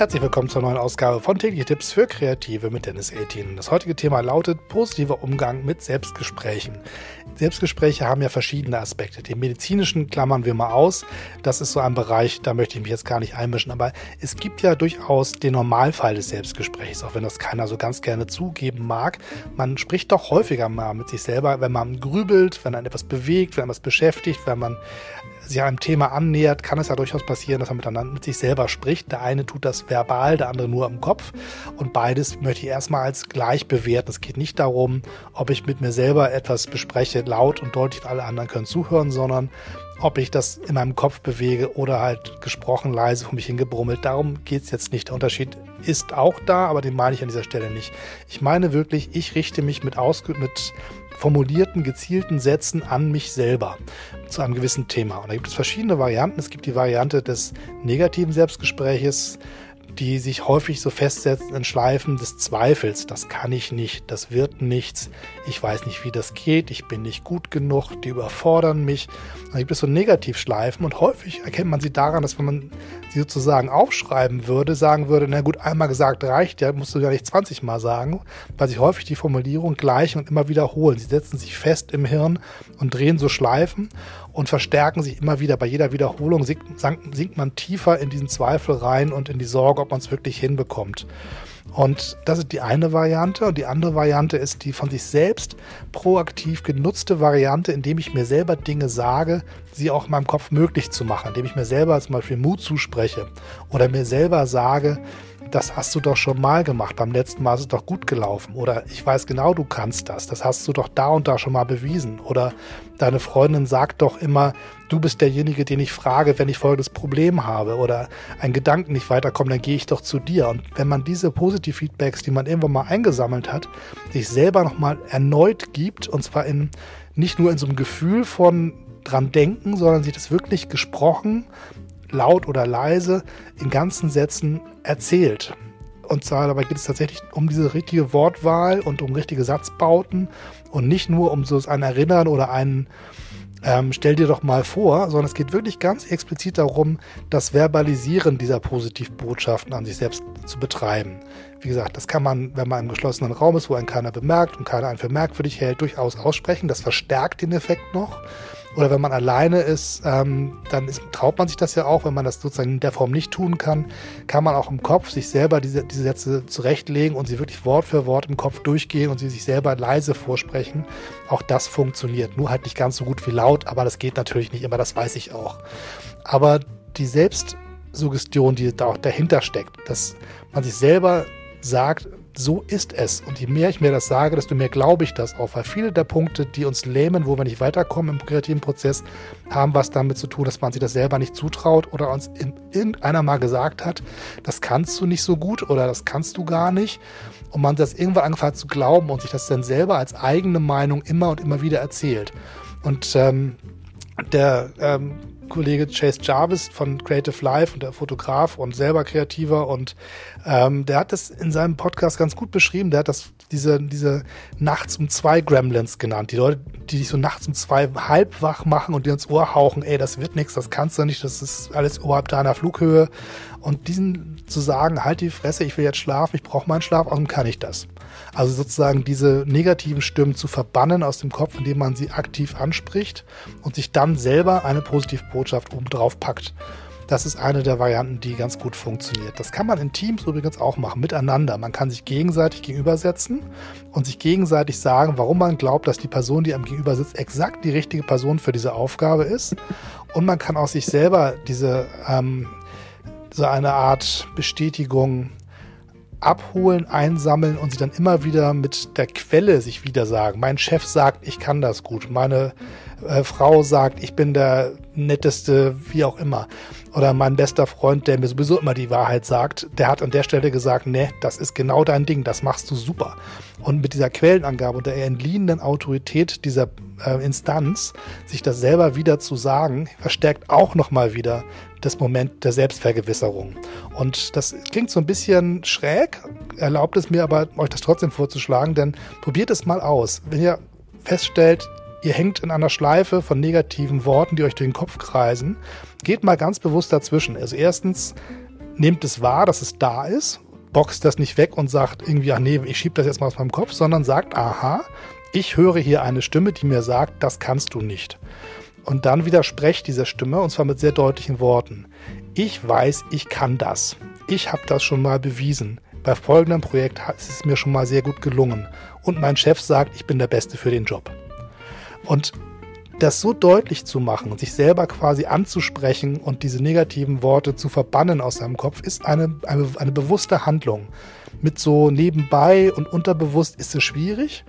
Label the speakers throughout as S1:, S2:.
S1: Herzlich willkommen zur neuen Ausgabe von tägliche Tipps für Kreative mit Dennis 18. Das heutige Thema lautet positiver Umgang mit Selbstgesprächen. Selbstgespräche haben ja verschiedene Aspekte. Den medizinischen klammern wir mal aus. Das ist so ein Bereich, da möchte ich mich jetzt gar nicht einmischen. Aber es gibt ja durchaus den Normalfall des Selbstgesprächs, auch wenn das keiner so ganz gerne zugeben mag. Man spricht doch häufiger mal mit sich selber, wenn man grübelt, wenn man etwas bewegt, wenn man etwas beschäftigt, wenn man sich einem Thema annähert, kann es ja durchaus passieren, dass man miteinander mit sich selber spricht. Der eine tut das verbal, der andere nur im Kopf. Und beides möchte ich erstmal als gleich bewerten. Es geht nicht darum, ob ich mit mir selber etwas bespreche, laut und deutlich, alle anderen können zuhören, sondern ob ich das in meinem Kopf bewege oder halt gesprochen leise vor mich hingebrummelt. Darum geht es jetzt nicht. Der Unterschied ist auch da, aber den meine ich an dieser Stelle nicht. Ich meine wirklich, ich richte mich mit, ausge mit formulierten, gezielten Sätzen an mich selber zu einem gewissen Thema. Und da gibt es verschiedene Varianten. Es gibt die Variante des negativen Selbstgespräches, die sich häufig so festsetzen in Schleifen des Zweifels. Das kann ich nicht, das wird nichts, ich weiß nicht, wie das geht, ich bin nicht gut genug, die überfordern mich. Dann gibt es so Negativschleifen und häufig erkennt man sie daran, dass wenn man sie sozusagen aufschreiben würde, sagen würde, na gut, einmal gesagt reicht ja, musst du ja nicht 20 Mal sagen, weil sich häufig die Formulierung gleich und immer wiederholen. Sie setzen sich fest im Hirn und drehen so Schleifen und verstärken sich immer wieder. Bei jeder Wiederholung sinkt, sinkt man tiefer in diesen Zweifel rein und in die Sorge, ob man es wirklich hinbekommt. Und das ist die eine Variante. Und die andere Variante ist die von sich selbst proaktiv genutzte Variante, indem ich mir selber Dinge sage, sie auch in meinem Kopf möglich zu machen, indem ich mir selber zum Beispiel Mut zuspreche oder mir selber sage, das hast du doch schon mal gemacht, beim letzten Mal ist es doch gut gelaufen. Oder ich weiß genau, du kannst das, das hast du doch da und da schon mal bewiesen. Oder deine Freundin sagt doch immer, du bist derjenige, den ich frage, wenn ich folgendes Problem habe. Oder ein Gedanken nicht weiterkommt, dann gehe ich doch zu dir. Und wenn man diese Positiv-Feedbacks, die man irgendwann mal eingesammelt hat, sich selber nochmal erneut gibt, und zwar in nicht nur in so einem Gefühl von dran denken, sondern sich das wirklich gesprochen laut oder leise in ganzen Sätzen erzählt. Und zwar dabei geht es tatsächlich um diese richtige Wortwahl und um richtige Satzbauten und nicht nur um so ein Erinnern oder einen ähm, stell dir doch mal vor, sondern es geht wirklich ganz explizit darum, das Verbalisieren dieser Positivbotschaften an sich selbst zu betreiben. Wie gesagt, das kann man, wenn man im geschlossenen Raum ist, wo einen keiner bemerkt und keiner einen für merkwürdig hält, durchaus aussprechen. Das verstärkt den Effekt noch. Oder wenn man alleine ist, ähm, dann ist, traut man sich das ja auch, wenn man das sozusagen in der Form nicht tun kann, kann man auch im Kopf sich selber diese, diese Sätze zurechtlegen und sie wirklich Wort für Wort im Kopf durchgehen und sie sich selber leise vorsprechen. Auch das funktioniert. Nur halt nicht ganz so gut wie laut, aber das geht natürlich nicht immer, das weiß ich auch. Aber die Selbstsuggestion, die da auch dahinter steckt, dass man sich selber sagt, so ist es. Und je mehr ich mir das sage, desto mehr glaube ich das auch. Weil viele der Punkte, die uns lähmen, wo wir nicht weiterkommen im kreativen Prozess, haben was damit zu tun, dass man sich das selber nicht zutraut oder uns in irgendeiner mal gesagt hat, das kannst du nicht so gut oder das kannst du gar nicht. Und man das irgendwann angefangen hat zu glauben und sich das dann selber als eigene Meinung immer und immer wieder erzählt. Und ähm, der ähm, Kollege Chase Jarvis von Creative Life und der Fotograf und selber Kreativer und ähm, der hat das in seinem Podcast ganz gut beschrieben. Der hat das diese diese nachts um zwei Gremlins genannt. Die Leute, die dich so nachts um zwei halb wach machen und dir ins Ohr hauchen, ey, das wird nichts, das kannst du nicht, das ist alles oberhalb deiner Flughöhe. Und diesen zu sagen, halt die Fresse, ich will jetzt schlafen, ich brauche meinen Schlaf, außerdem kann ich das. Also sozusagen diese negativen Stimmen zu verbannen aus dem Kopf, indem man sie aktiv anspricht und sich dann selber eine Positivbotschaft obendrauf packt. Das ist eine der Varianten, die ganz gut funktioniert. Das kann man in Teams übrigens auch machen, miteinander. Man kann sich gegenseitig gegenübersetzen und sich gegenseitig sagen, warum man glaubt, dass die Person, die einem gegenüber sitzt, exakt die richtige Person für diese Aufgabe ist. Und man kann auch sich selber diese ähm, so eine Art Bestätigung abholen, einsammeln und sie dann immer wieder mit der Quelle sich wieder sagen. Mein Chef sagt, ich kann das gut. Meine äh, Frau sagt, ich bin der netteste, wie auch immer. Oder mein bester Freund, der mir sowieso immer die Wahrheit sagt, der hat an der Stelle gesagt, nee, das ist genau dein Ding, das machst du super. Und mit dieser Quellenangabe und der entliehenen Autorität dieser äh, Instanz, sich das selber wieder zu sagen, verstärkt auch nochmal wieder das Moment der Selbstvergewisserung. Und das klingt so ein bisschen schräg, erlaubt es mir aber, euch das trotzdem vorzuschlagen, denn probiert es mal aus. Wenn ihr feststellt, ihr hängt in einer Schleife von negativen Worten, die euch durch den Kopf kreisen, geht mal ganz bewusst dazwischen. Also erstens, nehmt es wahr, dass es da ist, boxt das nicht weg und sagt irgendwie, ach nee, ich schiebe das jetzt mal aus meinem Kopf, sondern sagt, aha, ich höre hier eine Stimme, die mir sagt, das kannst du nicht. Und dann widersprecht dieser Stimme, und zwar mit sehr deutlichen Worten. Ich weiß, ich kann das. Ich habe das schon mal bewiesen. Bei folgendem Projekt ist es mir schon mal sehr gut gelungen. Und mein Chef sagt, ich bin der Beste für den Job. Und das so deutlich zu machen sich selber quasi anzusprechen und diese negativen Worte zu verbannen aus seinem Kopf, ist eine, eine, eine bewusste Handlung. Mit so nebenbei und unterbewusst ist es schwierig,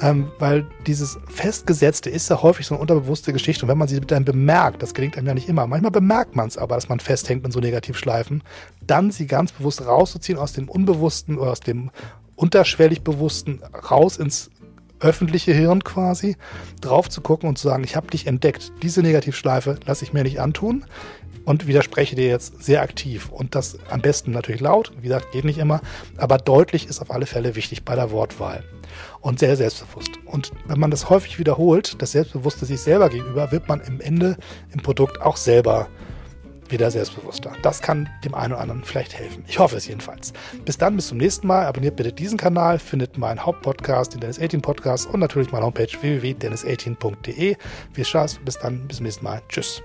S1: ähm, weil dieses Festgesetzte ist ja häufig so eine unterbewusste Geschichte. Und wenn man sie dann bemerkt, das gelingt einem ja nicht immer, manchmal bemerkt man es aber, dass man festhängt in so Negativschleifen, dann sie ganz bewusst rauszuziehen aus dem Unbewussten oder aus dem unterschwellig Bewussten raus ins öffentliche Hirn quasi, drauf zu gucken und zu sagen, ich habe dich entdeckt, diese Negativschleife lasse ich mir nicht antun und widerspreche dir jetzt sehr aktiv. Und das am besten natürlich laut, wie gesagt, geht nicht immer, aber deutlich ist auf alle Fälle wichtig bei der Wortwahl. Und sehr selbstbewusst. Und wenn man das häufig wiederholt, das Selbstbewusste sich selber gegenüber, wird man im Ende im Produkt auch selber wieder selbstbewusster. Das kann dem einen oder anderen vielleicht helfen. Ich hoffe es jedenfalls. Bis dann, bis zum nächsten Mal. Abonniert bitte diesen Kanal, findet meinen Hauptpodcast, den Dennis 18 Podcast und natürlich meine Homepage www.dennis18.de. Viel Spaß, bis dann, bis zum nächsten Mal. Tschüss.